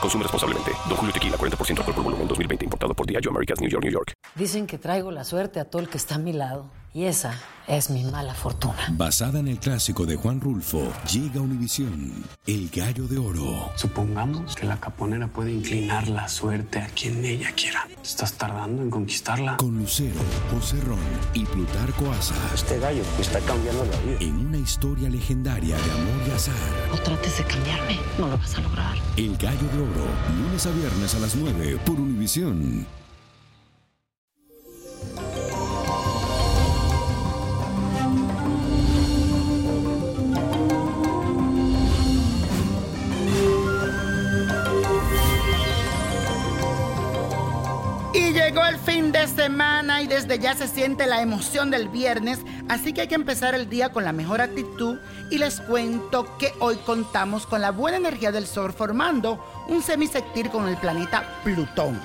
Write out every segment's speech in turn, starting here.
Consume responsablemente. Don Julio Tequila, 40% alcohol por volumen, 2020. Importado por Diageo Americas, New York, New York. Dicen que traigo la suerte a todo el que está a mi lado. Y esa es mi mala fortuna. Basada en el clásico de Juan Rulfo, llega Univisión, El Gallo de Oro. Supongamos que la caponera puede inclinar la suerte a quien ella quiera. ¿Estás tardando en conquistarla? Con Lucero, José Ron y Plutarco Asa. Este gallo está cambiando la vida. En una historia legendaria de amor y azar. No trates de cambiarme, no lo vas a lograr. El Gallo de Oro, lunes a viernes a las 9 por Univisión. Y llegó el fin de semana y desde ya se siente la emoción del viernes, así que hay que empezar el día con la mejor actitud y les cuento que hoy contamos con la buena energía del Sol formando un semisectil con el planeta Plutón.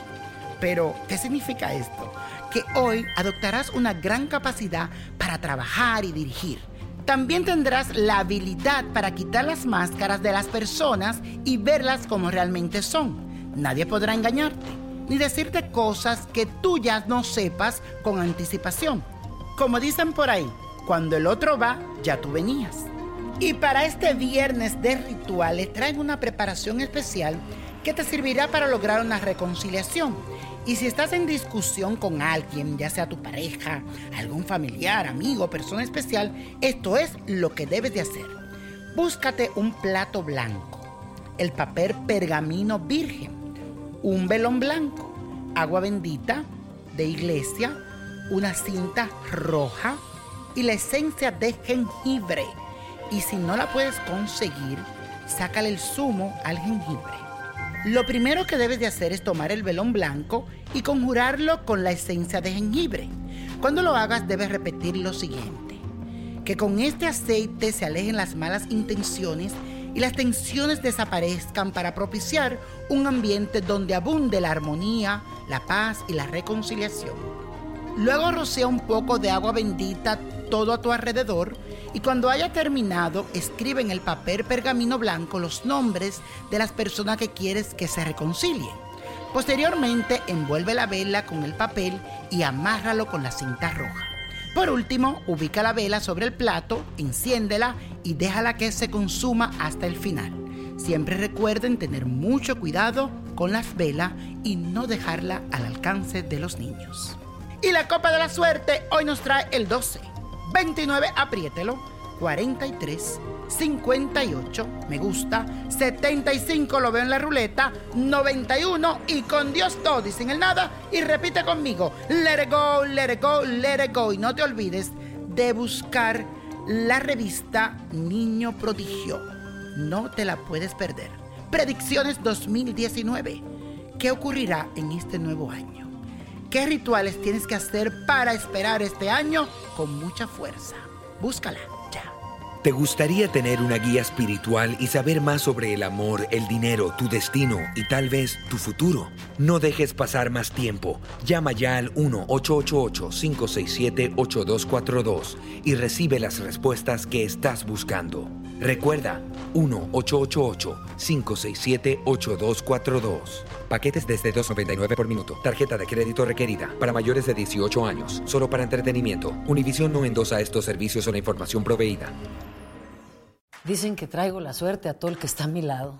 Pero, ¿qué significa esto? Que hoy adoptarás una gran capacidad para trabajar y dirigir. También tendrás la habilidad para quitar las máscaras de las personas y verlas como realmente son. Nadie podrá engañarte ni decirte cosas que tú ya no sepas con anticipación. Como dicen por ahí, cuando el otro va, ya tú venías. Y para este viernes de rituales traigo una preparación especial que te servirá para lograr una reconciliación. Y si estás en discusión con alguien, ya sea tu pareja, algún familiar, amigo, persona especial, esto es lo que debes de hacer. Búscate un plato blanco, el papel pergamino virgen, un velón blanco, agua bendita de iglesia, una cinta roja y la esencia de jengibre. Y si no la puedes conseguir, sácale el zumo al jengibre. Lo primero que debes de hacer es tomar el velón blanco y conjurarlo con la esencia de jengibre. Cuando lo hagas debes repetir lo siguiente. Que con este aceite se alejen las malas intenciones y las tensiones desaparezcan para propiciar un ambiente donde abunde la armonía, la paz y la reconciliación. Luego rocea un poco de agua bendita todo a tu alrededor y cuando haya terminado escribe en el papel pergamino blanco los nombres de las personas que quieres que se reconcilien. Posteriormente envuelve la vela con el papel y amárralo con la cinta roja. Por último, ubica la vela sobre el plato, enciéndela y déjala que se consuma hasta el final. Siempre recuerden tener mucho cuidado con las velas y no dejarla al alcance de los niños. Y la copa de la suerte hoy nos trae el 12, 29, apriételo, 43, 58, me gusta, 75 lo veo en la ruleta, 91 y con Dios todo y sin el nada. Y repite conmigo, let it go, let it go, let it go. Y no te olvides de buscar la revista Niño Prodigio, no te la puedes perder. Predicciones 2019, ¿qué ocurrirá en este nuevo año? ¿Qué rituales tienes que hacer para esperar este año con mucha fuerza? Búscala ya. ¿Te gustaría tener una guía espiritual y saber más sobre el amor, el dinero, tu destino y tal vez tu futuro? No dejes pasar más tiempo. Llama ya al 1-888-567-8242 y recibe las respuestas que estás buscando. Recuerda, 1-888-567-8242. Paquetes desde 2.99 por minuto. Tarjeta de crédito requerida para mayores de 18 años. Solo para entretenimiento. Univision no endosa estos servicios o la información proveída. Dicen que traigo la suerte a todo el que está a mi lado.